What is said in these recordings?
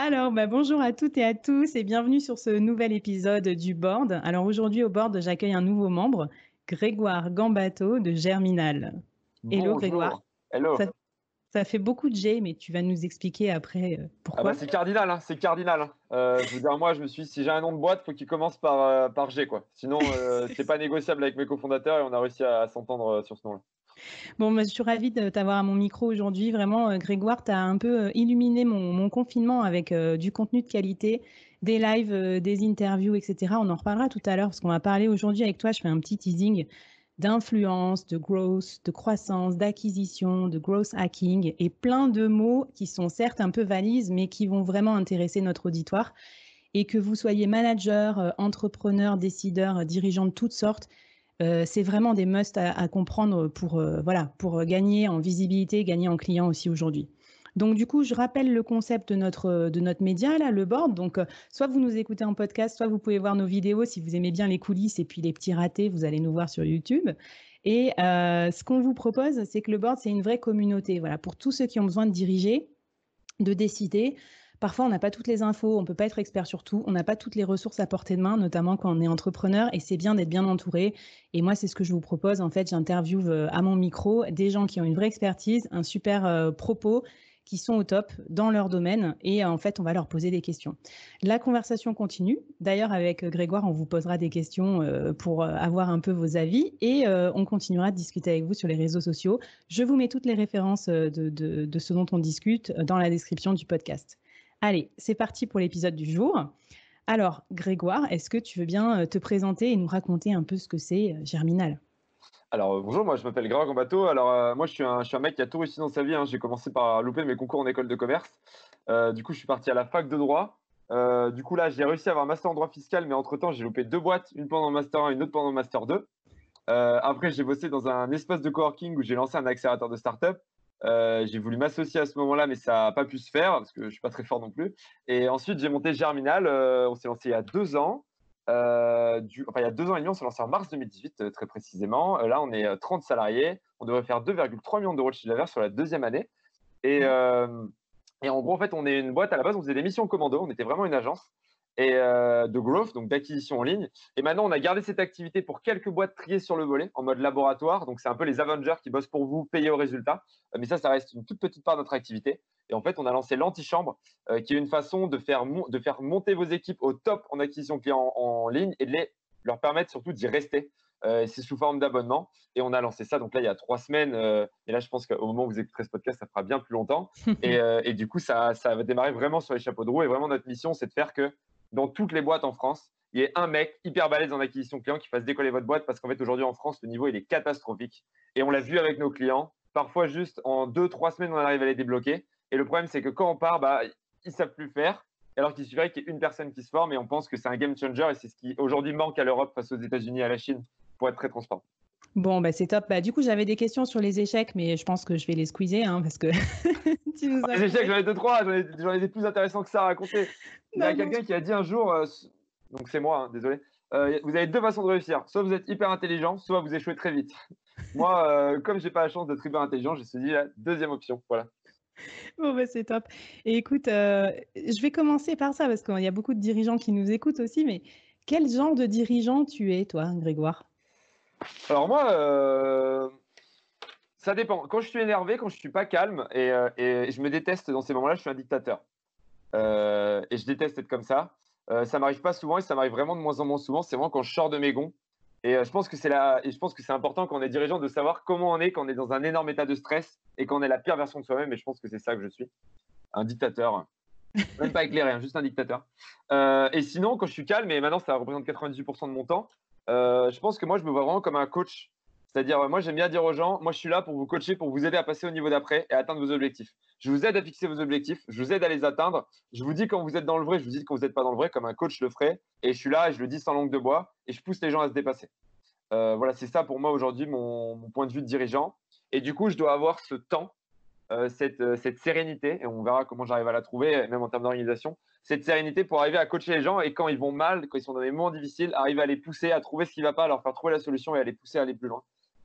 Alors, bah, bonjour à toutes et à tous et bienvenue sur ce nouvel épisode du board. Alors aujourd'hui au board, j'accueille un nouveau membre, Grégoire Gambato de Germinal. Hello Grégoire. Hello. Ça, fait beaucoup de G, mais tu vas nous expliquer après euh, pourquoi. Ah bah, c'est cardinal, hein, c'est cardinal. Euh, je veux dire, moi, je me suis dit, si j'ai un nom de boîte, faut qu'il commence par, euh, par G, quoi. Sinon, c'est pas négociable avec mes cofondateurs et on a réussi à s'entendre sur ce nom-là. Bon, je suis ravie de t'avoir à mon micro aujourd'hui. Vraiment, euh, Grégoire, tu as un peu euh, illuminé mon, confinement avec euh, du contenu de qualité, des lives, des interviews, etc. On en reparlera tout à l'heure parce qu'on va parler aujourd'hui avec toi. Je fais un petit teasing d'influence, de growth, de croissance, d'acquisition, de growth hacking et plein de mots qui sont certes un peu valises, mais qui vont vraiment intéresser notre auditoire. Et que vous soyez manager, entrepreneur, décideur, dirigeant de toutes sortes, euh, c'est vraiment des must à, comprendre pour, euh, voilà, pour gagner en visibilité, gagner en client aussi aujourd'hui. Donc du coup, je rappelle le concept de notre, de notre média, là, le board. Donc, euh, soit vous nous écoutez en podcast, soit vous pouvez voir nos vidéos si vous aimez bien les coulisses et puis les petits ratés, vous allez nous voir sur YouTube. Et ce qu'on vous propose, c'est que le board, c'est une vraie communauté. Voilà, pour tous ceux qui ont besoin de diriger, de décider, Parfois, on n'a pas toutes les infos, on ne peut pas être expert sur tout, on n'a pas toutes les ressources à portée de main, notamment quand on est entrepreneur, et c'est bien d'être bien entouré. Et moi, c'est ce que je vous propose. En fait, j'interviewe euh, à mon micro des gens qui ont une vraie expertise, un super euh, propos, qui sont au top dans leur domaine et en fait, on va leur poser des questions. La conversation continue. D'ailleurs, avec Grégoire, on vous posera des questions euh, pour avoir un peu vos avis et on continuera de discuter avec vous sur les réseaux sociaux. Je vous mets toutes les références de ce dont on discute dans la description du podcast. Allez, c'est parti pour l'épisode du jour. Alors, Grégoire, est-ce que tu veux bien euh, te présenter et nous raconter un peu ce que c'est euh, Germinal? Alors euh, bonjour, moi je m'appelle Grégoire Gambato. Alors moi je suis, un, mec qui a tout réussi dans sa vie. Hein. J'ai commencé par louper mes concours en école de commerce. du coup je suis parti à la fac de droit. du coup là j'ai réussi à avoir un master en droit fiscal, mais entre temps j'ai loupé deux boîtes, une pendant le master 1 et une autre pendant le master 2. après j'ai bossé dans un espace de coworking où j'ai lancé un accélérateur de start-up. Euh, j'ai voulu m'associer à ce moment-là, mais ça n'a pas pu se faire parce que je suis pas très fort non plus. Et ensuite, j'ai monté Germinal. Euh, on s'est lancé il y a deux ans. Euh, du, enfin, il y a deux ans et demi, on s'est lancé en mars 2018, très précisément. là, on est 30 salariés. On devrait faire 2,3 millions d'euros de chiffre d'affaires sur la deuxième année. Et, mmh. et en gros, en fait, on est une boîte à la base, on faisait des missions commando. On était vraiment une agence et euh, de growth, donc d'acquisition en ligne. Et maintenant, on a gardé cette activité pour quelques boîtes triées sur le volet en mode laboratoire. Donc, c'est un peu les Avengers qui bossent pour vous, payés au résultat. Euh, mais ça, ça reste une toute petite part de notre activité. Et en fait, on a lancé l'antichambre, euh, qui est une façon de faire, de faire monter vos équipes au top en acquisition client en, ligne et de les, leur permettre surtout d'y rester. c'est sous forme d'abonnement. Et on a lancé ça, donc là, il y a trois semaines. et là, je pense qu'au moment où vous écouterez ce podcast, ça fera bien plus longtemps. et, et, du coup, ça, ça va démarrer vraiment sur les chapeaux de roue. Et vraiment, notre mission, c'est de faire que dans toutes les boîtes en France, il y ait un mec hyper balèze en acquisition client qui fasse décoller votre boîte parce qu'en fait, aujourd'hui en France, le niveau il est catastrophique. Et on l'a vu avec nos clients. Parfois, juste en deux, trois semaines, on arrive à les débloquer. Et le problème, c'est que quand on part, bah, ils savent plus faire. alors qu'il suffirait qu'il y ait une personne qui se forme et on pense que c'est un game changer et c'est ce qui aujourd'hui manque à l'Europe face aux États-Unis et à la Chine pour être très transparent. Bon, bah, c'est top. Bah, du coup, j'avais des questions sur les échecs, mais je pense que je vais les squeezer hein, parce que. Ah, les échecs, j'en ai deux, trois. J'en ai, des plus intéressants que ça à raconter. Il y a quelqu'un qui a dit un jour, euh, donc c'est moi, hein, désolé, euh, vous avez deux façons de réussir. Soit vous êtes hyper intelligent, soit vous échouez très vite. moi, euh, comme j'ai pas la chance d'être hyper intelligent, j'ai dit la deuxième option. Voilà. Bon, bah, c'est top. Et écoute, je vais commencer par ça parce qu'il y a beaucoup de dirigeants qui nous écoutent aussi, mais quel genre de dirigeant tu es, toi, Grégoire? Alors moi, euh, ça dépend. Quand je suis énervé, quand je suis pas calme et, euh, je me déteste dans ces moments-là, je suis un dictateur. Euh, et je déteste être comme ça. ça m'arrive pas souvent et ça m'arrive vraiment de moins en moins souvent. C'est vraiment quand je sors de mes gonds. Et je pense que c'est et je pense que c'est important quand on est dirigeant de savoir comment on est quand on est dans un énorme état de stress et qu'on est la pire version de soi-même. Et je pense que c'est ça que je suis, un dictateur. Même pas éclairé, hein, juste un dictateur. et sinon, quand je suis calme, et maintenant ça représente 98% de mon temps, euh, je pense que moi, je me vois vraiment comme un coach. C'est-à-dire, moi, j'aime bien dire aux gens, moi, je suis là pour vous coacher, pour vous aider à passer au niveau d'après et à atteindre vos objectifs. Je vous aide à fixer vos objectifs, je vous aide à les atteindre. Je vous dis quand vous êtes dans le vrai, je vous dis quand vous n'êtes pas dans le vrai, comme un coach le ferait. Et je suis là, et je le dis sans langue de bois, et je pousse les gens à se dépasser. Euh, voilà, c'est ça pour moi aujourd'hui mon, point de vue de dirigeant. Et du coup, je dois avoir ce temps, euh, cette, cette, sérénité, et on verra comment j'arrive à la trouver, même en termes d'organisation, cette sérénité pour arriver à coacher les gens et quand ils vont mal, quand ils sont dans des moments difficiles, arriver à les pousser à trouver ce qui ne va pas, à leur faire trouver la solution et à les pousser à aller plus loin.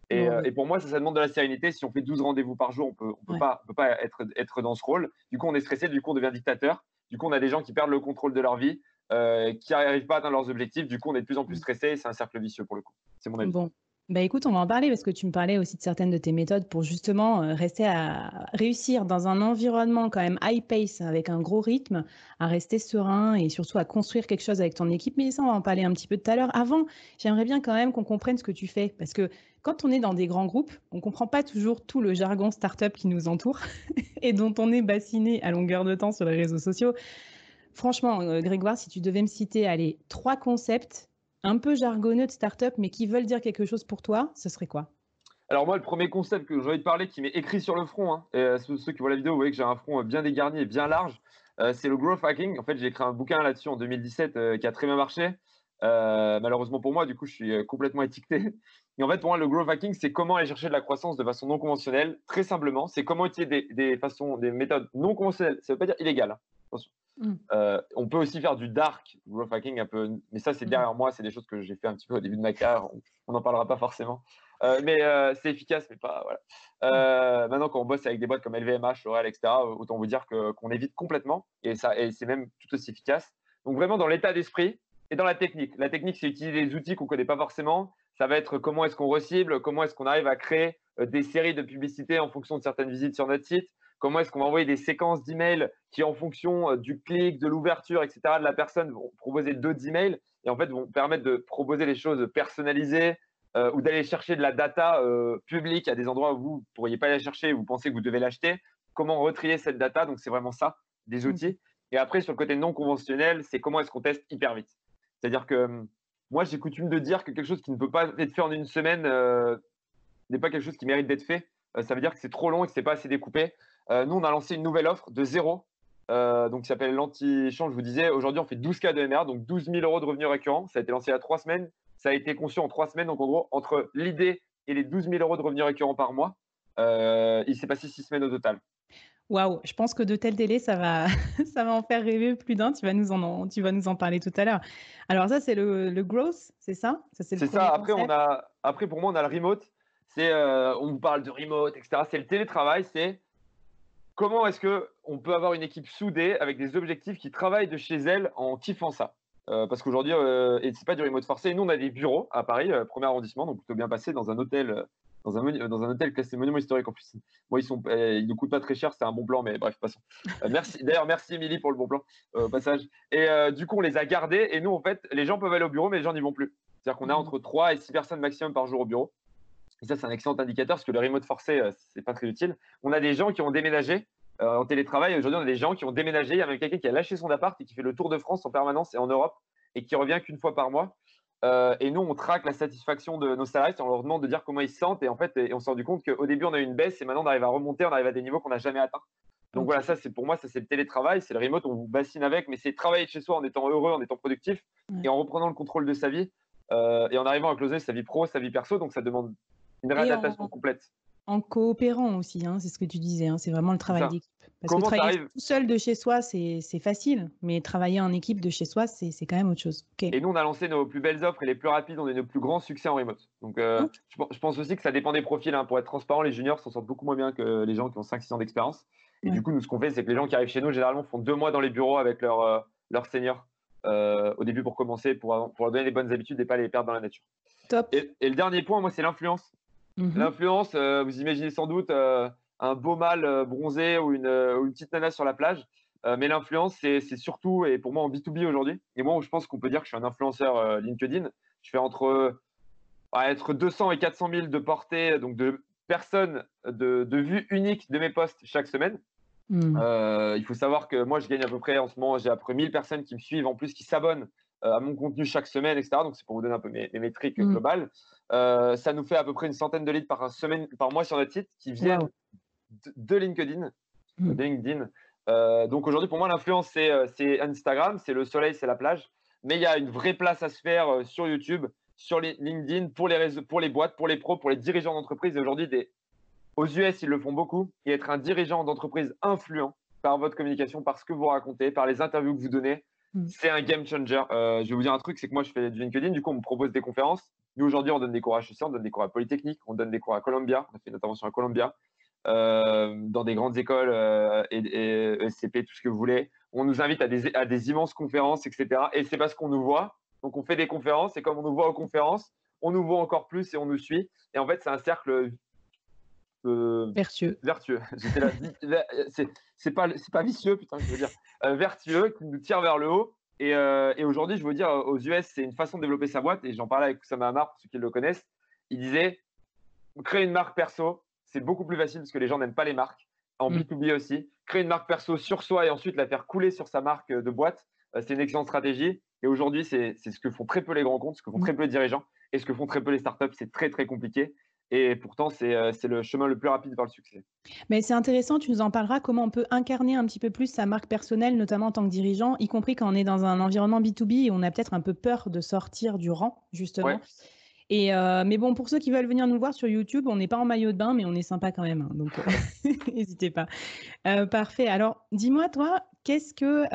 Et, euh, pour moi, ça, ça, demande de la sérénité. Si on fait 12 rendez-vous par jour, on peut, on peut pas, peut pas être, être dans ce rôle. Du coup, on est stressé, du coup, on devient dictateur. Du coup, on a des gens qui perdent le contrôle de leur vie, euh, qui n'arrivent pas à atteindre leurs objectifs. Du coup, on est de plus en plus stressé. C'est un cercle vicieux pour le coup. C'est mon avis. Bon, bah écoute, on va en parler parce que tu me parlais aussi de certaines de tes méthodes pour justement euh, rester à réussir dans un environnement quand même high pace avec un gros rythme, à rester serein et surtout à construire quelque chose avec ton équipe. Mais ça, on va en parler un petit peu tout à l'heure. Avant, j'aimerais bien quand même qu'on comprenne ce que tu fais parce que quand on est dans des grands groupes, on ne comprend pas toujours tout le jargon startup qui nous entoure et dont on est bassiné à longueur de temps sur les réseaux sociaux. Franchement, euh, Grégoire, si tu devais me citer allez, trois concepts un peu jargonneux de start-up, mais qui veulent dire quelque chose pour toi, ce serait quoi? Alors moi, le premier concept que j'ai envie de parler, qui m'est écrit sur le front, hein, euh, ceux, qui voient la vidéo, vous voyez que j'ai un front euh, bien dégarni et bien large, euh, c'est le growth hacking. En fait, j'ai écrit un bouquin là-dessus en 2017 qui a très bien marché. malheureusement pour moi, du coup, je suis complètement étiqueté. Et en fait, pour moi, le growth hacking, c'est comment aller chercher de la croissance de façon non conventionnelle. Très simplement, c'est comment utiliser des, façons, des méthodes non conventionnelles. Ça ne veut pas dire illégales. Hein. Attention. Mm. Euh, on peut aussi faire du dark growth hacking un peu, mais ça c'est mm. derrière moi, c'est des choses que j'ai fait un petit peu au début de ma carrière. On n'en parlera pas forcément, euh, mais euh, c'est efficace, mais pas voilà. maintenant quand on bosse avec des boîtes comme LVMH, L'Oréal, etc., autant vous dire que qu'on évite complètement et ça, et c'est même tout aussi efficace. Donc vraiment dans l'état d'esprit et dans la technique. La technique, c'est utiliser des outils qu'on connaît pas forcément. Ça va être comment est-ce qu'on recible, comment est-ce qu'on arrive à créer des séries de publicités en fonction de certaines visites sur notre site comment est-ce qu'on va envoyer des séquences d'emails qui, en fonction euh, du clic, de l'ouverture, etc., de la personne, vont proposer d'autres emails et en fait vont permettre de proposer des choses personnalisées euh, ou d'aller chercher de la data euh, publique à des endroits où vous ne pourriez pas la chercher, vous pensez que vous devez l'acheter. Comment retrier cette data? Donc, c'est vraiment ça, des mmh. outils. Et après, sur le côté non conventionnel, c'est comment est-ce qu'on teste hyper vite. C'est-à-dire que hum, moi, j'ai coutume de dire que quelque chose qui ne peut pas être fait en une semaine n'est pas quelque chose qui mérite d'être fait. ça veut dire que c'est trop long et que c'est pas assez découpé. Euh, nous, on a lancé une nouvelle offre de zéro, euh, donc qui s'appelle l'anti-change. Je vous disais, aujourd'hui, on fait 12 cas de MR, donc 12 000 euros de revenus récurrents. Ça a été lancé il y a trois semaines. Ça a été conçu en trois semaines. Donc, en gros, entre l'idée et les 12 000 euros de revenus récurrents par mois, euh, il s'est passé six semaines au total. Waouh, je pense que de tels délais, ça va, ça va en faire rêver plus d'un. Tu vas nous en, tu vas nous en parler tout à l'heure. Alors ça, c'est le, le growth, c'est ça, C'est ça. Après, on a, après, pour moi, on a le remote. C'est, on vous parle de remote, etc. C'est le télétravail. C'est comment est-ce qu'on peut avoir une équipe soudée avec des objectifs qui travaillent de chez elle en kiffant ça? Euh, parce qu'aujourd'hui, euh, et c'est pas du remote forcé. Nous, on a des bureaux à Paris, euh, premier arrondissement, donc plutôt bien passé dans un hôtel, dans un, dans un hôtel classé monument historique en plus. Bon, ils sont, ils ne coûtent pas très cher, c'est un bon plan, mais bref, passons. merci. D'ailleurs, merci Émilie pour le bon plan au passage. Et du coup, on les a gardés. Et nous, en fait, les gens peuvent aller au bureau, mais les gens n'y vont plus. C'est-à-dire qu'on a mmh. entre 3 et 6 personnes maximum par jour au bureau. Et ça, c'est un excellent indicateur parce que le remote forcé, c'est pas très utile. On a des gens qui ont déménagé euh, en télétravail. Aujourd'hui, on a des gens qui ont déménagé. Il y a même quelqu'un qui a lâché son appart et qui fait le tour de France en permanence et en Europe et qui revient qu'une fois par mois. Euh, et nous, on traque la satisfaction de nos salariés. On leur demande de dire comment ils se sentent. Et en fait, on s'est rendu compte qu'au début, on a eu une baisse et maintenant, on arrive à remonter. On arrive à des niveaux qu'on n'a jamais atteints. Donc voilà, ça c'est pour moi, ça c'est le télétravail, c'est le remote, on vous bassine avec, mais c'est travailler de chez soi en étant heureux, en étant productif et en reprenant le contrôle de sa vie euh, et en arrivant à closer sa vie pro, sa vie perso. Donc ça demande une réadaptation complète. En coopérant aussi, hein, c'est ce que tu disais, hein, c'est vraiment le travail d'équipe. Parce que travailler tout seul de chez soi, c'est facile, mais travailler en équipe de chez soi, c'est quand même autre chose. Et nous, on a lancé nos plus belles offres et les plus rapides, on a nos plus grands succès en remote. Donc, euh, je, pense aussi que ça dépend des profils. Hein. Pour être transparent, les juniors s'en sortent beaucoup moins bien que les gens qui ont 5-6 ans d'expérience. Et du coup, nous, ce qu'on fait, c'est que les gens qui arrivent chez nous, généralement, font deux mois dans les bureaux avec leur, euh, leur senior euh, au début pour commencer, pour, pour leur donner les bonnes habitudes et pas les perdre dans la nature. Top. Et, le dernier point, moi, c'est l'influence. Mhm. L'influence, vous imaginez sans doute un beau mâle euh, bronzé ou une, euh, une, petite nana sur la plage. Euh, mais l'influence, c'est surtout, et pour moi en B2B aujourd'hui, et moi je pense qu'on peut dire que je suis un influenceur LinkedIn, je fais entre, être 200 et 400 000 de portée, donc de personnes, de, de vues uniques de mes posts chaque semaine. Hmm. il faut savoir que moi, je gagne à peu près en ce moment, j'ai à peu près 1000 personnes qui me suivent, en plus qui s'abonnent à mon contenu chaque semaine, etc. Donc, c'est pour vous donner un peu mes, métriques hmm. globales. ça nous fait à peu près une centaine de leads par, semaine, par mois sur notre site qui viennent de LinkedIn. Hmm. LinkedIn. Euh, donc aujourd'hui, pour moi, l'influence, euh, c'est Instagram, c'est le soleil, c'est la plage. Mais il y a une vraie place à se faire euh, sur YouTube, sur LinkedIn, pour les, réseaux, pour les boîtes, pour les pros, pour les dirigeants d'entreprise. Et aujourd'hui, des... aux US, ils le font beaucoup. Et être un dirigeant d'entreprise influent par votre communication, par ce que vous racontez, par les interviews que vous donnez. C'est un game changer. je vais vous dire un truc, c'est que moi, je fais du LinkedIn. Du coup, on me propose des conférences. Nous, aujourd'hui, on donne des cours à HEC, on donne des cours à Polytechnique, on donne des cours à Columbia. On a fait une intervention à Columbia. Euh, dans des grandes écoles euh, et, et, SCP, tout ce que vous voulez. On nous invite à des, à des immenses conférences, etc. Et c'est parce qu'on nous voit. Donc on fait des conférences et comme on nous voit aux conférences, on nous voit encore plus et on nous suit. Et en fait, c'est un cercle euh, vertueux. Vertueux. c'est pas, pas vicieux, putain, je veux dire. vertueux qui nous tire vers le haut. Et, et aujourd'hui, je veux dire, aux US, c'est une façon de développer sa boîte. Et j'en parlais avec Oussama Hamar, pour ceux qui le connaissent. Il disait créer une marque perso, c'est beaucoup plus facile parce que les gens n'aiment pas les marques. En B2B mm. aussi, créer une marque perso sur soi et ensuite la faire couler sur sa marque de boîte, euh, c'est une excellente stratégie. Et aujourd'hui, c'est ce que font très peu les grands comptes, ce que font mm. très peu les dirigeants et ce que font très peu les startups. C'est très, très compliqué. Et pourtant, euh, c'est le chemin le plus rapide vers le succès. Mais c'est intéressant, tu nous en parleras, comment on peut incarner un petit peu plus sa marque personnelle, notamment en tant que dirigeant, y compris quand on est dans un environnement B2B et on a peut-être un peu peur de sortir du rang, justement. Et euh, mais bon, pour ceux qui veulent venir nous voir sur YouTube, on n'est pas en maillot de bain, mais on est sympa quand même. Hein, donc, euh, n'hésitez pas. Euh, parfait. Alors, dis-moi, toi, qu'est-ce que,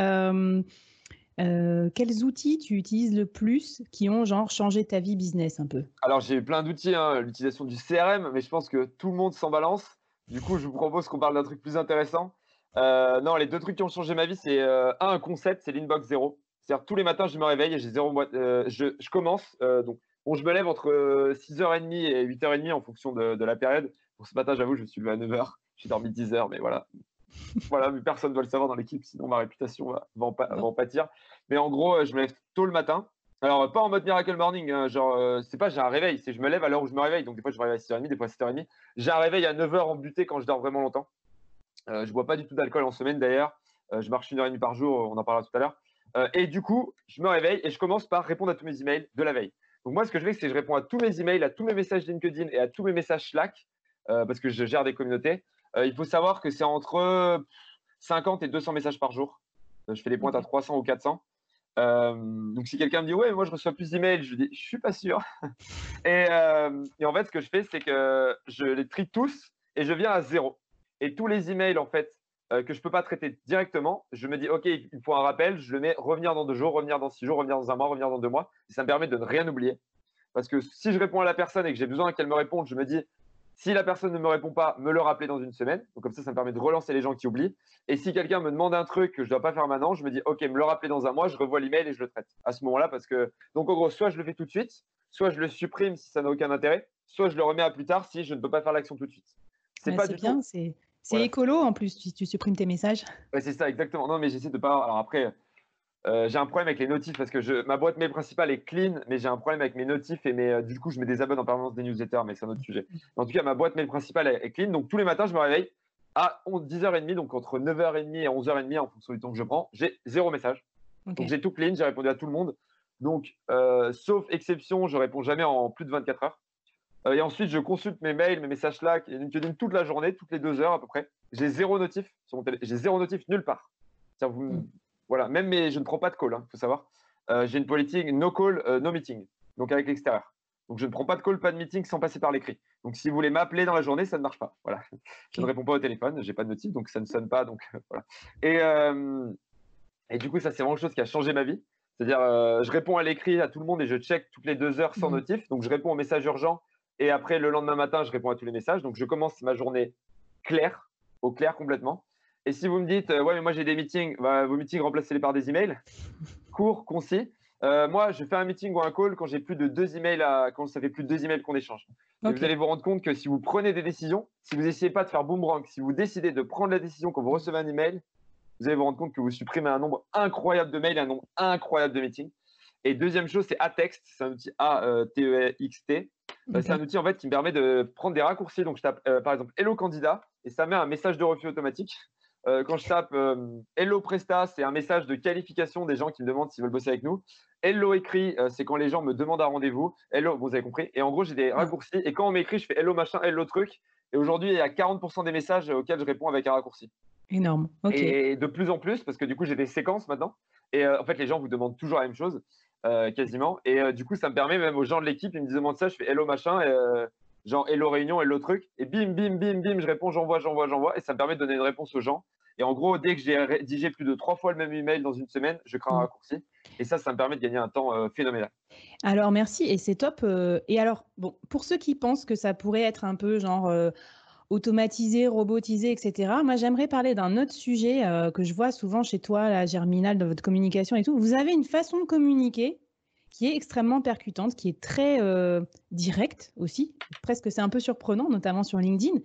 quels outils tu utilises le plus qui ont genre changé ta vie business un peu? Alors, j'ai plein d'outils. Hein, l'utilisation du CRM, mais je pense que tout le monde s'en balance. Du coup, je vous propose qu'on parle d'un truc plus intéressant. non, les deux trucs qui ont changé ma vie, c'est un, un concept, c'est l'inbox zéro. C'est-à-dire tous les matins, je me réveille et j'ai zéro boîte. je, commence donc Bon, je me lève entre 6h30 et 8h30 en fonction de, la période. Pour ce matin, j'avoue, je me suis levé à 9h. J'ai dormi 10h, mais voilà. Voilà, mais personne ne doit le savoir dans l'équipe, sinon ma réputation va, en, pâtir. Mais en gros, je me lève tôt le matin. Alors, pas en mode Miracle Morning, hein, genre, euh, c'est pas j'ai un réveil, c'est je me lève à l'heure où je me réveille. Donc, des fois, je me réveille à 6h30, des fois à 7h30. J'ai un réveil à 9h en buté quand je dors vraiment longtemps. Euh, je bois pas du tout d'alcool en semaine d'ailleurs. Euh, je marche une heure et demie par jour, on en parlera tout à l'heure. et du coup, je me réveille et je commence par répondre à tous mes emails de la veille. Donc moi, ce que je fais, c'est que je réponds à tous mes emails, à tous mes messages LinkedIn et à tous mes messages Slack, euh, parce que je gère des communautés. Euh, il faut savoir que c'est entre 50 et 200 messages par jour. Euh, je fais des pointes à 300 ou 400. donc si quelqu'un me dit ouais moi je reçois plus d'emails, je dis je suis pas sûr. et, et, en fait ce que je fais c'est que je les trie tous et je viens à zéro. Et tous les emails en fait euh, que je ne peux pas traiter directement, je me dis, OK, il faut un rappel, je le mets revenir dans deux jours, revenir dans six jours, revenir dans un mois, revenir dans deux mois. Et ça me permet de ne rien oublier. Parce que si je réponds à la personne et que j'ai besoin qu'elle me réponde, je me dis, si la personne ne me répond pas, me le rappeler dans une semaine. Donc comme ça, ça me permet de relancer les gens qui oublient. Et si quelqu'un me demande un truc que je ne dois pas faire maintenant, je me dis, OK, me le rappeler dans un mois, je revois l'email et je le traite à ce moment-là. Parce que, donc en gros, soit je le fais tout de suite, soit je le supprime si ça n'a aucun intérêt, soit je le remets à plus tard si je ne peux pas faire l'action tout de suite. C'est pas du bien, c'est écolo en plus, si tu supprimes tes messages. Ouais, c'est ça, exactement. Non, mais j'essaie de pas. Alors après, euh, j'ai un problème avec les notifs parce que je... ma boîte mail principale est clean, mais j'ai un problème avec mes notifs et mes... Euh, du coup, je me désabonne en permanence des newsletters, mais c'est un autre sujet. En tout cas, ma boîte mail principale est clean. Donc, tous les matins, je me réveille à 10h30, donc entre 9h30 et 11h30 en fonction du temps que je prends. J'ai zéro message. Donc, j'ai tout clean, j'ai répondu à tout le monde. Donc, euh, sauf exception, je réponds jamais en plus de 24 heures. et ensuite, je consulte mes mails, mes messages Slack et LinkedIn toute la journée, toutes les deux heures à peu près. J'ai zéro notif sur mon téléphone. J'ai zéro notif nulle part. Vous. Voilà, même mais je ne prends pas de call, il hein, faut savoir. j'ai une politique no call, no meeting, donc avec l'extérieur. Donc, je ne prends pas de call, pas de meeting sans passer par l'écrit. Donc, si vous voulez m'appeler dans la journée, ça ne marche pas. Voilà. Je ne réponds pas au téléphone, j'ai pas de notif, donc ça ne sonne pas. Donc, voilà. Et, euh, et du coup, ça, c'est vraiment quelque chose qui a changé ma vie. C'est-à-dire, euh, je réponds à l'écrit à tout le monde et je check toutes les deux heures sans mmh. notif. Donc, je réponds aux messages urgents et après, le lendemain matin, je réponds à tous les messages. Donc, je commence ma journée claire, au clair complètement. Et si vous me dites, euh, ouais, mais moi j'ai des meetings, bah, vos meetings, remplacez-les par des emails, courts, concis. Euh, moi, je fais un meeting ou un call quand j'ai plus de deux emails à, quand ça fait plus de deux emails qu'on échange. vous allez vous rendre compte que si vous prenez des décisions, si vous essayez pas de faire boomerang, si vous décidez de prendre la décision quand vous recevez un email, vous allez vous rendre compte que vous supprimez un nombre incroyable de mails, un nombre incroyable de meetings. Et deuxième chose, c'est Atext, c'est un outil A-T-E-X-T. Euh, c'est un outil en fait qui me permet de prendre des raccourcis. Donc je tape euh, par exemple Hello candidat et ça met un message de refus automatique. Quand je tape Hello Presta, c'est un message de qualification des gens qui me demandent s'ils veulent bosser avec nous. Hello écrit, euh, c'est quand les gens me demandent un rendez-vous. Hello, vous avez compris. Et en gros, j'ai des raccourcis. Et quand on m'écrit, je fais hello machin, hello truc. Et aujourd'hui, il y a 40% des messages auxquels je réponds avec un raccourci. Énorme. Et de plus en plus, parce que du coup, j'ai des séquences maintenant. Et euh, en fait, les gens vous demandent toujours la même chose, euh, quasiment. Et du coup, ça me permet, même aux gens de l'équipe, ils me demandent ça, je fais hello machin, genre hello réunion, hello truc. Et bim, bim, bim, bim, je réponds, j'envoie, j'envoie, j'envoie. Et ça me permet de donner une réponse aux gens. Et en gros, dès que j'ai rédigé plus de trois fois le même email dans une semaine, je crée un mmh. raccourci. Et ça, ça me permet de gagner un temps euh, phénoménal. Alors, merci. Et c'est top. Euh, et alors, bon, pour ceux qui pensent que ça pourrait être un peu genre euh, automatisé, robotisé, etc., moi, j'aimerais parler d'un autre sujet que je vois souvent chez toi, la Germinal, dans votre communication et tout. Vous avez une façon de communiquer qui est extrêmement percutante, qui est très directe aussi. Presque, c'est un peu surprenant, notamment sur LinkedIn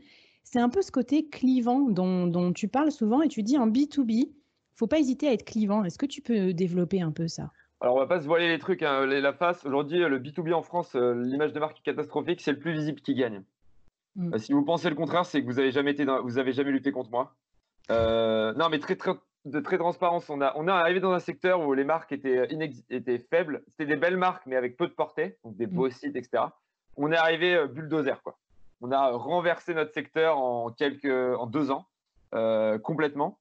c'est un peu ce côté clivant dont, tu parles souvent et tu dis en B2B, faut pas hésiter à être clivant. Est-ce que tu peux développer un peu ça? Alors, on va pas se voiler les trucs, hein, la face. Aujourd'hui, le B2B en France, euh, l'image de marque catastrophique, c'est le plus visible qui gagne. Mm. Euh, si vous pensez le contraire, c'est que vous avez jamais été, vous avez jamais lutté contre moi. Euh, non, mais très, très, de très transparence. On a, on est arrivé dans un secteur où les marques étaient, étaient faibles. C'était des belles marques, mais avec peu de portée, donc des beaux mm. sites, etc. On est arrivé bulldozer, quoi. On a renversé notre secteur en, quelques, en deux ans, euh, complètement.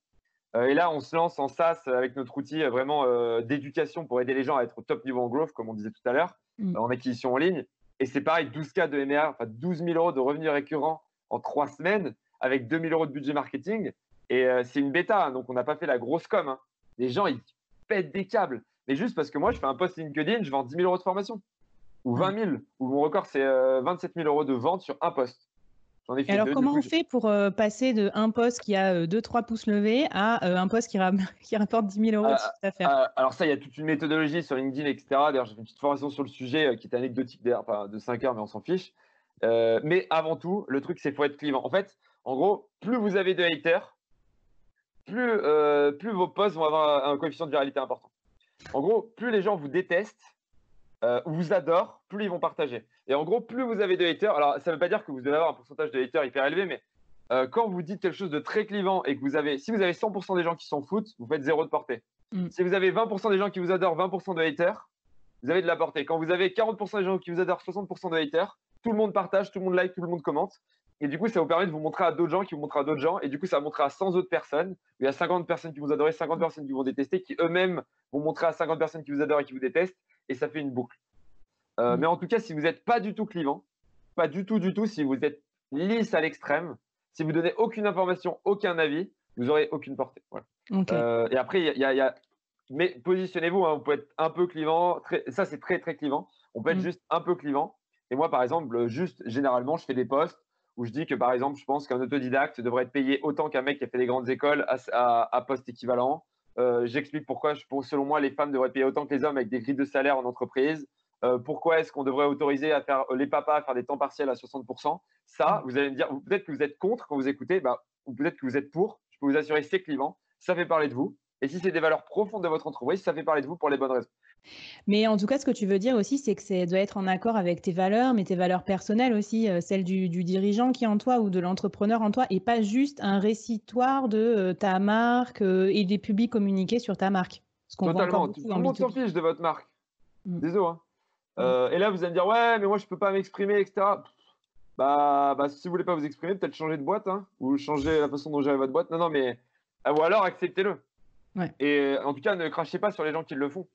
Euh, et là, on se lance en SaaS avec notre outil euh, vraiment d'éducation pour aider les gens à être au top niveau en growth, comme on disait tout à l'heure, mm. en acquisition en ligne. Et c'est pareil, 12K de MER, enfin 12 000 euros de revenus récurrents en trois semaines, avec 2 000 euros de budget marketing. Et c'est une bêta, hein, donc on n'a pas fait la grosse com. Hein. Les gens, ils pètent des câbles. Mais juste parce que moi, je fais un post LinkedIn, je vends 10 000 euros de formation ou 20 000, ou mon record c'est 27 euh, 000 euros de vente sur un poste. Ai fait Alors comment on fait pour euh, passer de un poste qui a 2-3 euh, pouces levés à un poste qui, qui, rapporte 10 000 euros de chiffre d'affaires? Alors ça, il y a toute une méthodologie sur LinkedIn, etc. D'ailleurs, j'ai fait une petite formation sur le sujet qui est anecdotique, d'ailleurs, de 5 heures, mais on s'en fiche. mais avant tout, le truc, c'est qu'il faut être clivant. En fait, en gros, plus vous avez de haters, plus, plus vos posts vont avoir un coefficient de viralité important. En gros, plus les gens vous détestent, euh, vous adorent, plus ils vont partager. Et en gros, plus vous avez de haters, alors ça ne veut pas dire que vous devez avoir un pourcentage de haters hyper élevé, mais euh, quand vous dites quelque chose de très clivant et que vous avez, si vous avez 100% des gens qui s'en foutent, vous faites zéro de portée. Mm. Si vous avez 20% des gens qui vous adorent, 20% de haters, vous avez de la portée. Quand vous avez 40% des gens qui vous adorent, 60% de haters, tout le monde partage, tout le monde like, tout le monde commente. Et du coup, ça vous permet de vous montrer à d'autres gens qui vous montrent à d'autres gens. Et du coup, ça va montrer à 100 autres personnes. Il y a 50 personnes qui vous adorent, 50 personnes qui vous détester, qui eux-mêmes vont montrer à 50 personnes qui vous adorent et qui vous détestent. Et ça fait une boucle. Euh, mm. Mais en tout cas, si vous n'êtes pas du tout clivant, pas du tout, du tout, si vous êtes lisse à l'extrême, si vous donnez aucune information, aucun avis, vous n'aurez aucune portée. Euh, et après, il y, a, Mais positionnez-vous, hein, vous pouvez être un peu clivant. Ça, c'est très, très clivant. On peut être mm. juste un peu clivant. Et moi, par exemple, juste généralement, je fais des posts où je dis que, par exemple, je pense qu'un autodidacte devrait être payé autant qu'un mec qui a fait des grandes écoles à, poste équivalent. Euh, j'explique pourquoi, selon moi, les femmes devraient payer autant que les hommes avec des grilles de salaire en entreprise. Euh, pourquoi est-ce qu'on devrait autoriser à faire euh, les papas à faire des temps partiels à 60% Ça, mm. vous allez me dire, peut-être que vous êtes contre quand vous écoutez, bah, ou peut-être que vous êtes pour. Je peux vous assurer, c'est clivant, ça fait parler de vous. Et si c'est des valeurs profondes de votre entreprise, ça fait parler de vous pour les bonnes raisons. Mais en tout cas, ce que tu veux dire aussi, c'est que ça doit être en accord avec tes valeurs, mais tes valeurs personnelles aussi, euh, celles du, dirigeant qui est en toi ou de l'entrepreneur en toi, et pas juste un récitoire de ta marque et des publics communiqués sur ta marque. Totalement. Tout le monde s'en fiche de votre marque. Mm. Désolé. Hein. Euh, et là, vous allez me dire, ouais, mais moi, je ne peux pas m'exprimer, etc. bah, bah, si vous voulez pas vous exprimer, peut-être changer de boîte hein, ou changer la façon dont gère votre boîte. Non, non, mais ou alors acceptez-le. Et en tout cas, ne crachez pas sur les gens qui le font.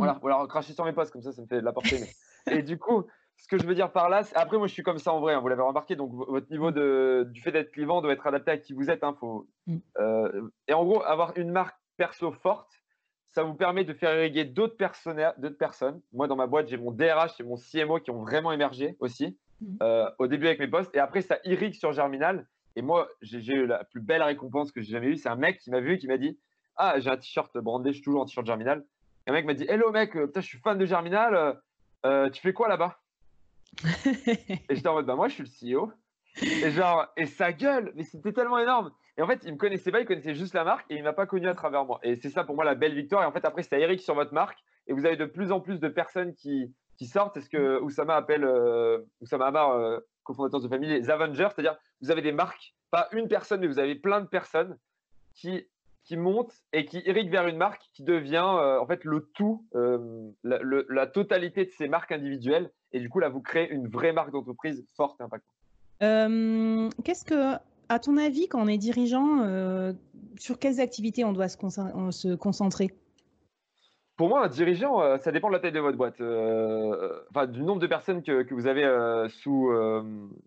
Voilà, mm. ou alors crachez sur mes postes, comme ça, ça me fait de la portée. et du coup, ce que je veux dire par là, après, moi, je suis comme ça en vrai, hein, vous l'avez remarqué, donc votre niveau de, du fait d'être clivant doit être adapté à qui vous êtes. Hein, faut, mm. euh, et en gros, avoir une marque perso forte, ça vous permet de faire irriguer d'autres personnes. Moi, dans ma boîte, j'ai mon DRH et mon CMO qui ont vraiment émergé aussi, mm. euh, au début avec mes postes. Et après, ça irrigue sur Germinal. Et moi, j'ai eu la plus belle récompense que j'ai jamais eue. C'est un mec qui m'a vu et qui m'a dit Ah, j'ai un t-shirt brandé, je suis toujours en t-shirt Germinal. Un mec m'a dit Hello, mec, euh, putain, je suis fan de Germinal. Euh, tu fais quoi là-bas? Et j'étais en mode Bah, moi, je suis le CEO. Et genre, et sa gueule, mais c'était tellement énorme. Et en fait, il me connaissait pas, il connaissait juste la marque et il m'a pas connu à travers moi. Et c'est ça pour moi la belle victoire. Et en fait, après, c'est Eric sur votre marque et vous avez de plus en plus de personnes qui, qui sortent. C'est ce que Oussama appelle, euh, Oussama Amar, euh, cofondateur de famille, les Avengers. C'est-à-dire, vous avez des marques, pas une personne, mais vous avez plein de personnes qui, qui montent et qui irriguent vers une marque qui devient euh, en fait le tout, euh, la, la, totalité de ces marques individuelles. Et du coup, là, vous créez une vraie marque d'entreprise forte et impactante. Qu'est-ce que à ton avis, quand on est dirigeant, euh, sur quelles activités on doit se, concentrer? Pour moi, un dirigeant, euh, ça dépend de la taille de votre boîte, euh, enfin du nombre de personnes que, vous avez sous,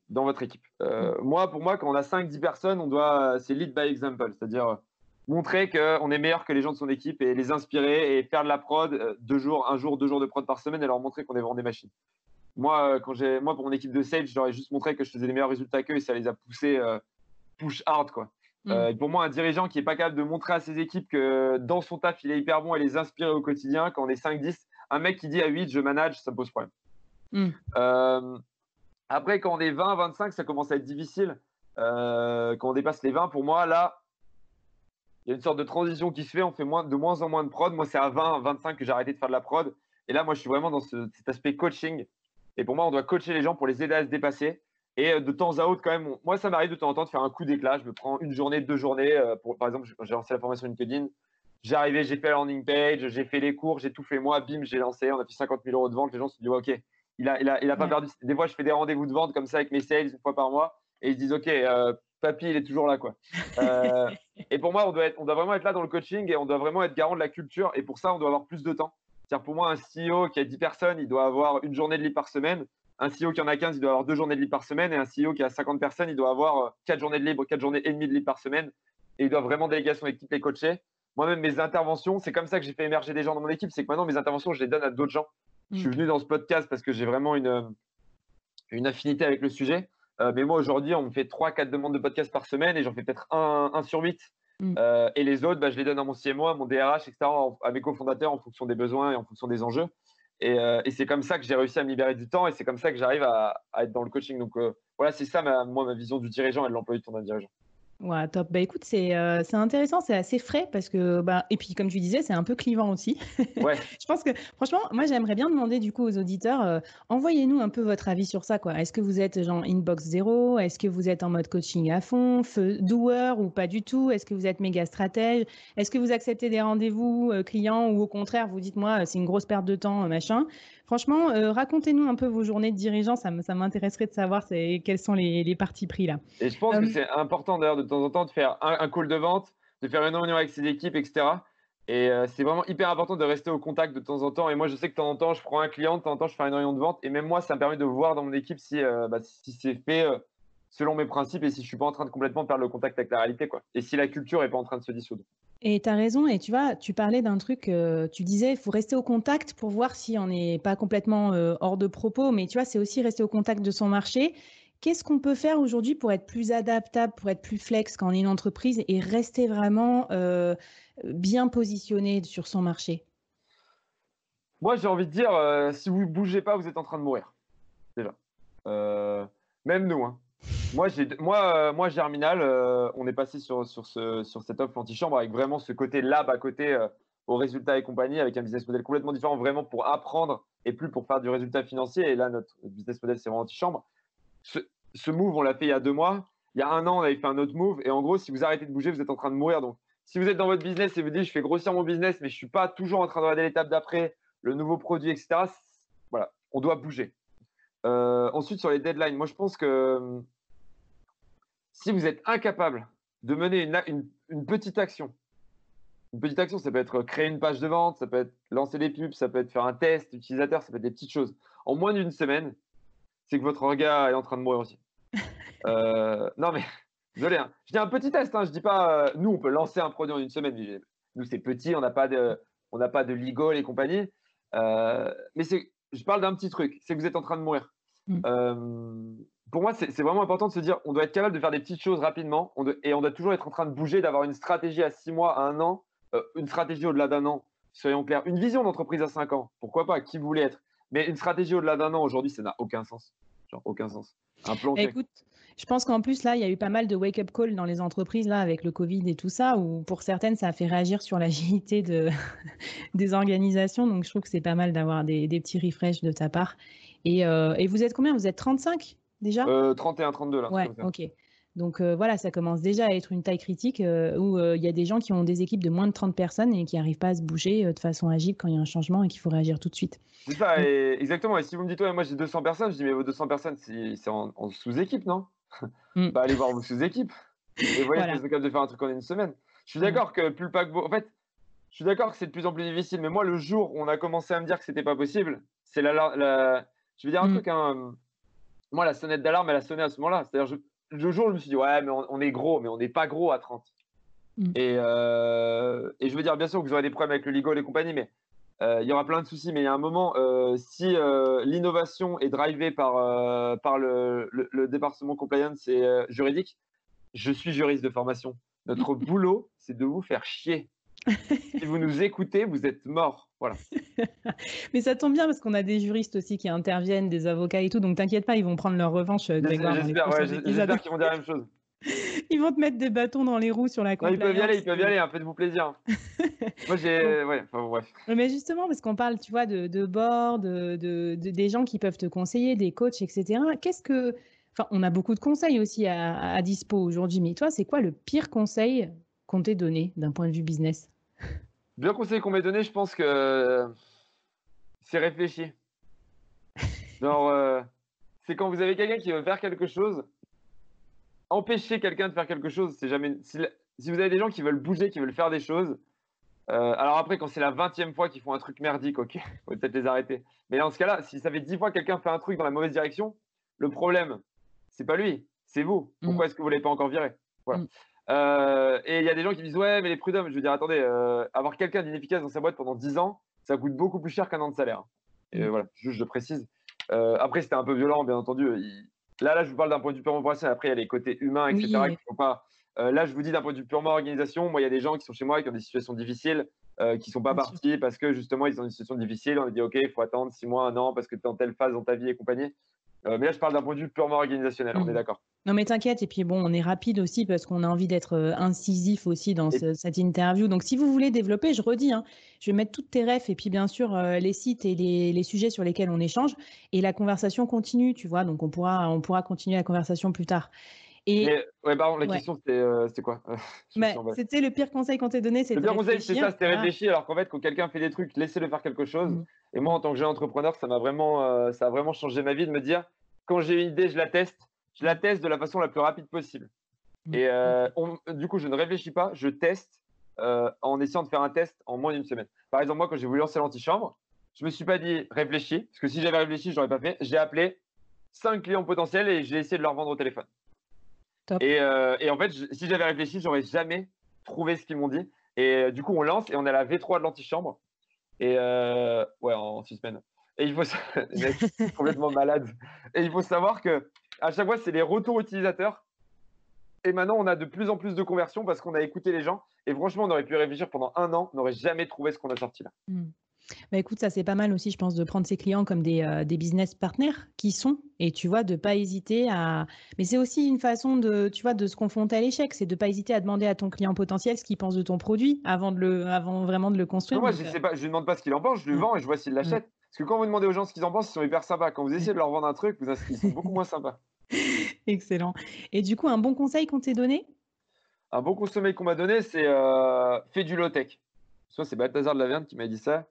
dans votre équipe. Mm. Moi, pour moi, quand on a 5-10 personnes, on doit, c'est lead by example, c'est-à-dire montrer qu'on est meilleur que les gens de son équipe et les inspirer et faire de la prod deux jours, un jour, deux jours de prod par semaine et leur montrer qu'on est vraiment des machines. Moi, quand j'ai, moi, pour mon équipe de sales, j'aurais juste montré que je faisais les meilleurs résultats qu'eux et ça les a poussés push hard. Quoi. Mm. Euh, pour moi, un dirigeant qui n'est pas capable de montrer à ses équipes que dans son taf, il est hyper bon et les inspirer au quotidien, quand on est 5-10, un mec qui dit à 8, je manage, ça me pose problème. Mm. Euh, après, quand on est 20-25, ça commence à être difficile. Euh, quand on dépasse les 20, pour moi, là, il y a une sorte de transition qui se fait. On fait moins, de moins en moins de prod. Moi, c'est à 20-25 que j'ai arrêté de faire de la prod. Et là, moi, je suis vraiment dans cet aspect coaching. Et pour moi, on doit coacher les gens pour les aider à se dépasser. Et euh, de temps à autre, quand même, moi, ça m'arrive de temps en temps de faire un coup d'éclat. Je me prends une journée, deux journées. Euh, pour, par exemple, j'ai lancé la formation LinkedIn. J'ai arrivé, j'ai fait la landing page, j'ai fait les cours, j'ai tout fait moi. Bim, j'ai lancé. On a fait 50 000 euros de vente. Les gens se disent, OK, il a, il a, il a pas perdu. Des fois, je fais des rendez-vous de vente comme ça avec mes sales une fois par mois. Et ils se disent, OK, euh, papy, il est toujours là. quoi. et pour moi, on doit, être, on doit vraiment être là dans le coaching et on doit vraiment être garant de la culture. Et pour ça, on doit avoir plus de temps. C'est-à-dire, pour moi, un CEO qui a 10 personnes, il doit avoir une journée de lit par semaine. Un CEO qui en a 15, il doit avoir deux journées de libre par semaine. Et un CEO qui a 50 personnes, il doit avoir euh, quatre journées de libre, quatre journées et demie de libre par semaine. Et il doit vraiment déléguer son équipe les coacher. Moi-même, mes interventions, c'est comme ça que j'ai fait émerger des gens dans mon équipe. C'est que maintenant, mes interventions, je les donne à d'autres gens. Je suis mm. venu dans ce podcast parce que j'ai vraiment une, euh, une affinité avec le sujet. Euh, mais moi, aujourd'hui, on me fait 3-4 demandes de podcast par semaine et j'en fais peut-être un, un, sur 8. Mm. et les autres, bah, je les donne à mon CMO, à mon DRH, etc., à mes cofondateurs en fonction des besoins et en fonction des enjeux. Euh, et, c'est comme ça que j'ai réussi à me libérer du temps et c'est comme ça que j'arrive à, être dans le coaching. Donc euh, voilà, c'est ça ma, moi ma vision du dirigeant et de l'employé de ton dirigeant. Ouais, top. Bah écoute, c'est euh, c'est intéressant, c'est assez frais parce que, bah, et puis comme tu disais, c'est un peu clivant aussi. Ouais. je pense que, franchement, moi j'aimerais bien demander du coup aux auditeurs, euh, envoyez-nous un peu votre avis sur ça. quoi. Est-ce que vous êtes genre inbox zéro? Est-ce que vous êtes en mode coaching à fond, feu doer ou pas du tout? Est-ce que vous êtes méga stratège? Est-ce que vous acceptez des rendez-vous euh, clients ou au contraire, vous dites moi, c'est une grosse perte de temps, machin? Franchement, racontez-nous un peu vos journées de dirigeant, ça m'intéresserait de savoir quels sont les, les partis pris là. Et je pense que c'est important d'ailleurs de temps en temps de faire un, call de vente, de faire une réunion avec ses équipes, etc. Et euh, c'est vraiment hyper important de rester au contact de temps en temps. Et moi, je sais que de temps en temps, je prends un client, de temps en temps, je fais une réunion de vente. Et même moi, ça me permet de voir dans mon équipe si, euh, bah, si c'est fait euh, selon mes principes et si je suis pas en train de complètement perdre le contact avec la réalité. Quoi. Et si la culture est pas en train de se dissoudre. Et tu as raison, et tu vois, tu parlais d'un truc, tu disais, il faut rester au contact pour voir si on n'est pas complètement hors de propos, mais tu vois, c'est aussi rester au contact de son marché Qu'est-ce qu'on peut faire aujourd'hui pour être plus adaptable, pour être plus flex quand on est une entreprise et rester vraiment euh, bien positionné sur son marché? Moi, j'ai envie de dire, euh, si vous ne bougez pas, vous êtes en train de mourir. Déjà. Euh, même nous. Hein. Moi, moi, moi, Germinal, on est passé sur, sur, ce, sur cette offre antichambre avec vraiment ce côté lab à côté aux résultats et compagnie, avec un business model complètement différent, vraiment pour apprendre et plus pour faire du résultat financier. Et là, notre business model, c'est vraiment antichambre ce, move, on l'a fait il y a deux mois. Il y a un an, on avait fait un autre move. Et en gros, si vous arrêtez de bouger, vous êtes en train de mourir. Donc, si vous êtes dans votre business et vous dites, je fais grossir mon business, mais je ne suis pas toujours en train de regarder l'étape d'après, le nouveau produit, etc., voilà, on doit bouger. ensuite, sur les deadlines, moi, je pense que si vous êtes incapable de mener une, petite action, une petite action, ça peut être créer une page de vente, ça peut être lancer des pubs, ça peut être faire un test utilisateur, ça peut être des petites choses. En moins d'une semaine, c'est que votre regard est en train de mourir aussi. Euh, non, mais désolé, hein. je dis un petit test, hein. je dis pas, euh, nous, on peut lancer un produit en une semaine. Nous, c'est petit, on n'a pas de, on n'a pas de legal et compagnie. Euh, mais je parle d'un petit truc, c'est que vous êtes en train de mourir. Mm. Pour moi, c'est vraiment important de se dire, on doit être capable de faire des petites choses rapidement, et on doit toujours être en train de bouger, d'avoir une stratégie à six mois, à un an, une stratégie au-delà d'un an. Soyons clairs, une vision d'entreprise à cinq ans, pourquoi pas, qui vous voulez être. Mais une stratégie au-delà d'un an aujourd'hui, ça n'a aucun sens. Genre, aucun sens. Un plan. Écoute, je pense qu'en plus, là, il y a eu pas mal de wake-up call dans les entreprises, là, avec le Covid et tout ça, où pour certaines, ça a fait réagir sur l'agilité de... des organisations. Donc, je trouve que c'est pas mal d'avoir des, petits refresh de ta part. Et, euh, et, vous êtes combien? Vous êtes 35 déjà? Euh, 31, 32 là. Ouais, ok. Donc euh, voilà, ça commence déjà à être une taille critique euh, où euh, il y a des gens qui ont des équipes de moins de 30 personnes et qui n'arrivent pas à se bouger de façon agile quand il y a un changement et qu'il faut réagir tout de suite. C'est ça, exactement. Et si vous me dites, ouais, moi j'ai 200 personnes, je dis, mais vos 200 personnes, c'est en, sous-équipe, non? Mm. bah, Allez voir vos sous-équipes. Et voyez voilà. si vous êtes capable de faire un truc en une semaine. Je suis d'accord que plus le paquebot. En fait, je suis d'accord que c'est de plus en plus difficile, mais moi, le jour où on a commencé à me dire que c'était pas possible, c'est la, la, Je vais dire un mm. truc, hein, moi, la sonnette d'alarme, elle a sonné à ce moment-là. C'est-à-dire, le jour, je me suis dit, ouais, mais on, est gros, mais on n'est pas gros à 30. Mm. Euh, et, je veux dire, bien sûr que vous aurez des problèmes avec le legal et compagnie, mais euh, il y aura plein de soucis. Mais il y a un moment, euh, si l'innovation est drivée par, par le, département compliance et juridique, je suis juriste de formation. Notre boulot, c'est de vous faire chier. si vous nous écoutez, vous êtes mort. Voilà. Mais ça tombe bien parce qu'on a des juristes aussi qui interviennent, des avocats et tout. Donc t'inquiète pas, ils vont prendre leur revanche. Euh, j'espère qu'ils vont dire la même chose. Ils vont te mettre des bâtons dans les roues sur la compliance. ils peuvent y aller, ils peuvent y aller, hein, faites-vous plaisir. Moi, j'ai. Ouais, enfin, bref. Mais justement, parce qu'on parle, tu vois, de, de board, de, de, des gens qui peuvent te conseiller, des coachs, etc. Qu'est-ce que. Enfin, on a beaucoup de conseils aussi à, à dispo aujourd'hui, mais toi, c'est quoi le pire conseil qu'on t'ait donné d'un point de vue business? Bien conseil qu'on m'ait donné, je pense que c'est réfléchi. Genre, euh, c'est quand vous avez quelqu'un qui veut faire quelque chose, empêcher quelqu'un de faire quelque chose, c'est jamais. Si, vous avez des gens qui veulent bouger, qui veulent faire des choses, euh, alors après, quand c'est la 20 fois qu'ils font un truc merdique, ok, faut peut-être les arrêter. Mais dans ce cas-là, si ça fait 10 fois que quelqu'un fait un truc dans la mauvaise direction, le problème, c'est pas lui, c'est vous. Pourquoi mm. est-ce que vous l'avez pas encore viré? Voilà. Mm. Euh, et il y a des gens qui disent ouais mais les prud'hommes, je veux dire attendez, euh, avoir quelqu'un d'inefficace dans sa boîte pendant 10 ans, ça coûte beaucoup plus cher qu'un an de salaire. Et mm. voilà, juste je précise. Euh, après c'était un peu violent bien entendu. Là là je vous parle d'un point de vue purement opérationnel. Après il y a les côtés humains etc. faut pas. là je vous dis d'un point de vue purement organisation. Moi il y a des gens qui sont chez moi qui ont des situations difficiles. qui sont pas partis parce que justement ils ont une situation difficile. On a dit ok, il faut attendre 6 mois, un an parce que tu es en telle phase dans ta vie et compagnie. Mais là je parle d'un point de vue purement organisationnel, on est mm. d'accord. Non, mais t'inquiète. Et puis, bon, on est rapide aussi parce qu'on a envie d'être euh, incisif aussi dans cette interview. Donc, si vous voulez développer, je redis, hein, je vais mettre toutes tes refs et puis, bien sûr, euh, les sites et les, sujets sur lesquels on échange. Et la conversation continue, tu vois. Donc, on pourra, on pourra continuer la conversation plus tard. Et ouais, pardon, la question, euh, c'était quoi? Bah, C'était le pire conseil qu'on t'ait donné. Le pire conseil, c'est ça, c'était réfléchir. Alors qu'en fait, quand quelqu'un fait des trucs, laissez-le faire quelque chose. Mmh. Et moi, en tant que jeune entrepreneur, ça m'a vraiment, ça a vraiment changé ma vie de me dire, quand j'ai une idée, je la teste je la teste de la façon la plus rapide possible. Mm. Et euh, du coup, je ne réfléchis pas, je teste euh, en essayant de faire un test en moins d'une semaine. Par exemple, moi, quand j'ai voulu lancer l'antichambre, je ne me suis pas dit réfléchis, parce que si j'avais réfléchi, je n'aurais pas fait. J'ai appelé cinq clients potentiels et j'ai essayé de leur vendre au téléphone. Euh, et, en fait, si j'avais réfléchi, j'aurais jamais trouvé ce qu'ils m'ont dit. Et du coup, on lance et on est à la V3 de l'antichambre. Et ouais, en six semaines. Et il faut complètement malade. Et il faut savoir que à chaque fois, c'est les retours utilisateurs. Et maintenant, on a de plus en plus de conversions parce qu'on a écouté les gens. Et franchement, on aurait pu réfléchir pendant un an, on n'aurait jamais trouvé ce qu'on a sorti là. Hmm. Bah écoute, ça c'est pas mal aussi, je pense, de prendre ses clients comme des, euh, des business partners qui sont, et tu vois, de pas hésiter à. Mais c'est aussi une façon de, tu vois, de se confronter à l'échec, c'est de pas hésiter à demander à ton client potentiel ce qu'il pense de ton produit avant de le, avant vraiment de le construire. moi, je ne pas, je lui demande pas ce qu'il en pense, je lui vends et je vois s'il l'achète. Parce que quand vous demandez aux gens ce qu'ils en pensent, ils sont hyper sympas. Quand vous essayez de leur vendre un truc, vous, ils sont beaucoup moins sympas. Excellent. Et du coup, un bon conseil qu'on t'ait donné? Un bon conseil qu'on m'a donné, c'est euh, fais du low-tech. Soit c'est Balthazar de la Verne qui m'a dit ça.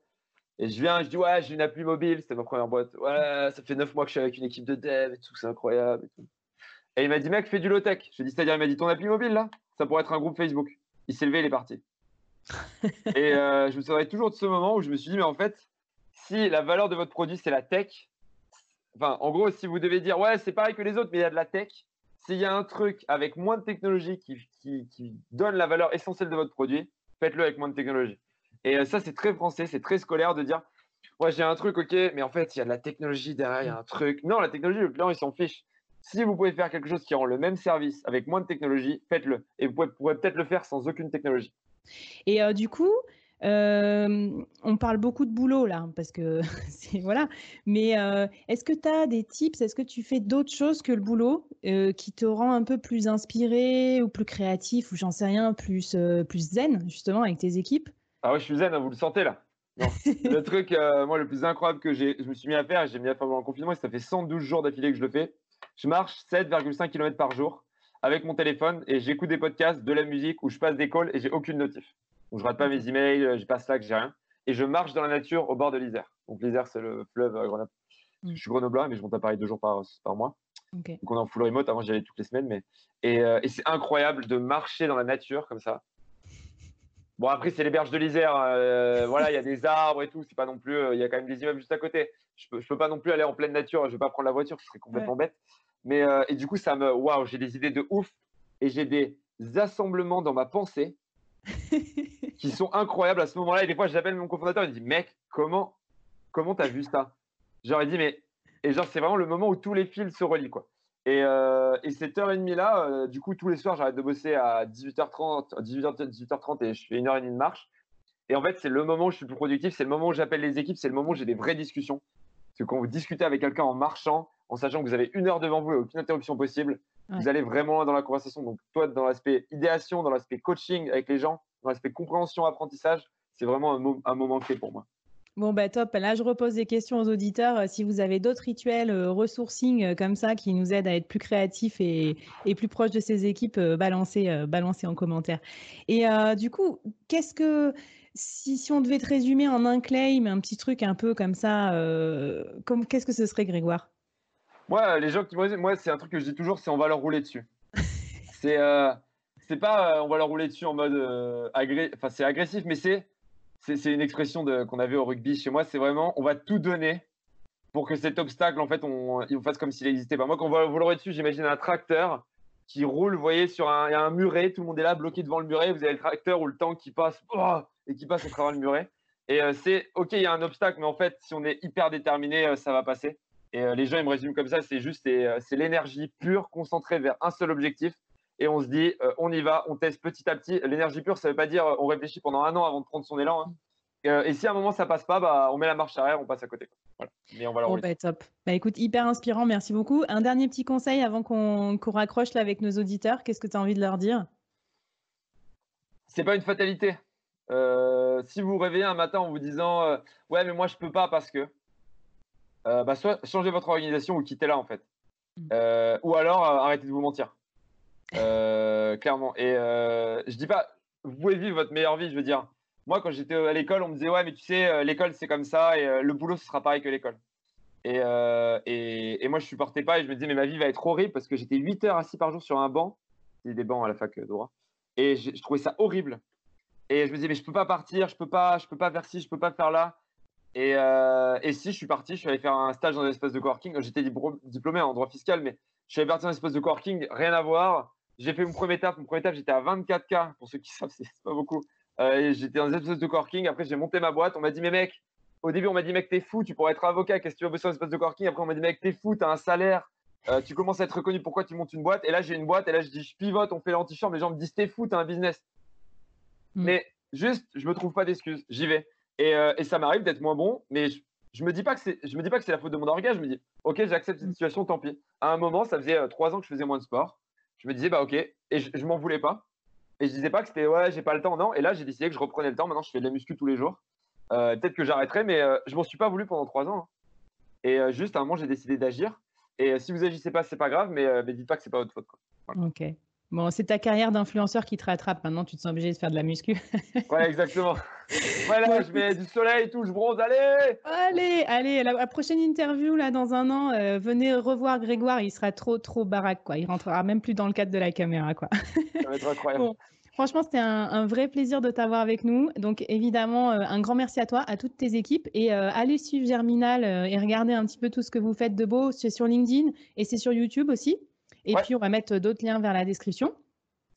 Et je viens, je dis, ouais, j'ai une appli mobile, c'était ma première boîte. Ouais, ça fait neuf mois que je suis avec une équipe de dev et tout, c'est incroyable. Et, tout. et il m'a dit, mec, fais du low-tech. Je lui ai dit, c'est-à-dire, il m'a dit, ton appli mobile, là, ça pourrait être un groupe Facebook. Il s'est levé, il est parti. et euh, je me souviens toujours de ce moment où je me suis dit, mais en fait, si la valeur de votre produit, c'est la tech, enfin, en gros, si vous devez dire, ouais, c'est pareil que les autres, mais il y a de la tech, s'il y a un truc avec moins de technologie qui, qui, donne la valeur essentielle de votre produit, faites-le avec moins de technologie. Et euh, ça, c'est très français, c'est très scolaire de dire, ouais, j'ai un truc, ok, mais en fait, il y a de la technologie derrière, il y a un truc. Non, la technologie, le client, il s'en fiche. Si vous pouvez faire quelque chose qui rend le même service avec moins de technologie, faites-le. Et vous pourrez peut-être le faire sans aucune technologie. Et euh, du coup, euh, on parle beaucoup de boulot là, parce que c'est voilà. Mais est-ce que tu as des tips? Est-ce que tu fais d'autres choses que le boulot qui te rend un peu plus inspiré ou plus créatif ou j'en sais rien, plus, plus zen justement avec tes équipes? Ah ouais, je suis zen, hein, vous le sentez là le truc, moi, le plus incroyable que je me suis mis à faire, j'ai mis à faire pendant le confinement, et ça fait 112 jours d'affilée que je le fais. Je marche 7,5 km par jour avec mon téléphone et j'écoute des podcasts, de la musique, où je passe des calls et j'ai aucune notif. Donc je rate pas mes emails, euh, j'ai pas Slack, j'ai rien. Et je marche dans la nature au bord de l'Isère. Donc l'Isère, c'est le fleuve euh, Grenoble. Mm. Je suis grenoblois, mais je monte à Paris deux jours par, par mois. Donc on est en full remote. Avant, j'y allais toutes les semaines. Mais... Et, euh, et c'est incroyable de marcher dans la nature comme ça. Bon, après, c'est les berges de l'Isère. voilà, il y a des arbres et tout. C'est pas non plus. Il y a quand même des immeubles juste à côté. Je peux, je peux pas non plus aller en pleine nature. Je vais pas prendre la voiture. Ce serait complètement bête. Mais, euh, et du coup, ça me. Waouh, j'ai des idées de ouf. Et j'ai des assemblements dans ma pensée qui sont incroyables à ce moment-là. Et des fois, j'appelle mon cofondateur et il dit Mec, comment comment t'as vu ça? J'aurais dit Mais. Et genre, c'est vraiment le moment où tous les fils se relient, quoi. Et, euh, et cette heure et demie là, euh, du coup, tous les soirs, j'arrête de bosser à 18h30, 18h, 18h30 et je fais une heure et demie de marche. Et en fait, c'est le moment où je suis plus productif, c'est le moment où j'appelle les équipes, c'est le moment où j'ai des vraies discussions. Parce que quand vous discutez avec quelqu'un en marchant, en sachant que vous avez une heure devant vous et aucune interruption possible, vous allez vraiment dans la conversation. Donc, toi, dans l'aspect idéation, dans l'aspect coaching avec les gens, dans l'aspect compréhension, apprentissage, c'est vraiment un, moment clé pour moi. Bon, bah top. Là, je repose des questions aux auditeurs. Euh, si vous avez d'autres rituels euh, resourcing euh, comme ça qui nous aident à être plus créatifs et, plus proches de ces équipes, balancez, en commentaire. Et du coup, qu'est-ce que, si, si, on devait te résumer en un claim, un petit truc un peu comme ça, comme, qu'est-ce que ce serait, Grégoire? Moi, les gens qui me moi, c'est un truc que je dis toujours, c'est on va leur rouler dessus. c'est euh, c'est pas euh, on va leur rouler dessus en mode euh, enfin c'est agressif, mais c'est c'est une expression qu'on avait au rugby chez moi. C'est vraiment on va tout donner pour que cet obstacle, en fait, on, il fasse comme s'il n'existait pas. Moi, quand on vous rouler dessus, j'imagine un tracteur qui roule, vous voyez, sur un, muret, tout le monde est là bloqué devant le muret, vous avez le tracteur ou le tank qui passe oh, et qui passe à travers le muret. Et c'est ok, il y a un obstacle, mais en fait, si on est hyper déterminé, ça va passer. Et euh, les gens, ils me résument comme ça, c'est juste, euh, c'est l'énergie pure concentrée vers un seul objectif. Et on se dit, euh, on y va, on teste petit à petit. L'énergie pure, ça ne veut pas dire on réfléchit pendant un an avant de prendre son élan. Hein. Et, si à un moment ça passe pas, bah, on met la marche arrière, on passe à côté. Voilà. Mais on va bon, bah, top. Bah, écoute, hyper inspirant, merci beaucoup. Un dernier petit conseil avant qu'on raccroche là avec nos auditeurs. Qu'est-ce que tu as envie de leur dire? C'est pas une fatalité. si vous vous réveillez un matin en vous disant ouais mais moi je peux pas parce que euh, bah, soit changez votre organisation ou quittez-la en fait. Mm. Euh, ou alors euh, arrêtez de vous mentir. Clairement. Et je dis pas, vous pouvez vivre votre meilleure vie, je veux dire. Moi, quand j'étais à l'école, on me disait ouais, mais tu sais, l'école c'est comme ça et le boulot ce sera pareil que l'école. Et, et, et, moi, je supportais pas et je me disais mais ma vie va être horrible parce que j'étais 8 heures assis par jour sur un banc. Il des bancs à la fac de droit. Et je, trouvais ça horrible. Et je me disais mais je peux pas partir, je peux pas, je peux pas faire ci, je peux pas faire là. Euh, et, si je suis parti, je suis allé faire un stage dans un espace de coworking. J'étais diplômé en droit fiscal, mais je suis allé partir dans un espace de coworking, rien à voir. J'ai fait mon premier étape. Mon premier étape, j'étais à 24K. Pour ceux qui savent, c'est pas beaucoup. Euh, j'étais dans un espace de coworking. Après, j'ai monté ma boîte. On m'a dit, mais mec, au début, on m'a dit, mec, t'es fou, tu pourrais être avocat. Qu'est-ce que tu vas bosser dans un espace de coworking? Après, on m'a dit, mec, t'es fou, t'as un salaire. Euh, tu commences à être reconnu. Pourquoi tu montes une boîte? Et là, j'ai une boîte. Et là, je dis, je pivote, on fait l'antichambre. Les gens me disent, t'es fou, t'as un business. Hmm. Mais juste, je me trouve pas d'excuses. J'y vais. Et, et ça m'arrive d'être moins bon, mais je, je me dis pas que c'est, je me dis pas que c'est la faute de mon organe. Je me dis, ok, j'accepte cette situation, tant pis. À un moment, ça faisait euh, trois ans que je faisais moins de sport. Je me disais, bah ok, et je, je m'en voulais pas. Et je disais pas que c'était, ouais, j'ai pas le temps, non. Et là, j'ai décidé que je reprenais le temps. Maintenant, je fais de la muscu tous les jours. Euh, peut-être que j'arrêterai, mais euh, je m'en suis pas voulu pendant trois ans. Hein. Et juste à un moment, j'ai décidé d'agir. Et si vous agissez pas, c'est pas grave, mais, mais dites pas que c'est pas votre faute. Ok. Bon, c'est ta carrière d'influenceur qui te rattrape. Maintenant, tu te sens obligé de faire de la muscu. ouais, exactement. Voilà, je mets du soleil et tout, je bronze. Allez Allez, allez, la, prochaine interview, là, dans un an, euh, venez revoir Grégoire. Il sera trop, trop baraque, quoi. Il rentrera même plus dans le cadre de la caméra, quoi. Ça va être incroyable. Franchement, c'était un, vrai plaisir de t'avoir avec nous. Donc, évidemment, euh, un grand merci à toi, à toutes tes équipes. Et euh, allez suivre Germinal et regarder un petit peu tout ce que vous faites de beau. C'est sur LinkedIn et c'est sur YouTube aussi. Et puis, on va mettre d'autres liens vers la description.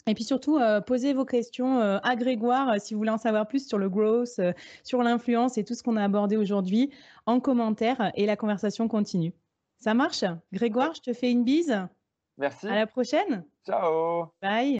Et puis surtout, euh, posez vos questions euh, à Grégoire euh, si vous voulez en savoir plus sur le growth, sur l'influence et tout ce qu'on a abordé aujourd'hui en commentaire et la conversation continue. Ça marche? Grégoire, je te fais une bise. Merci. À la prochaine. Ciao. Bye.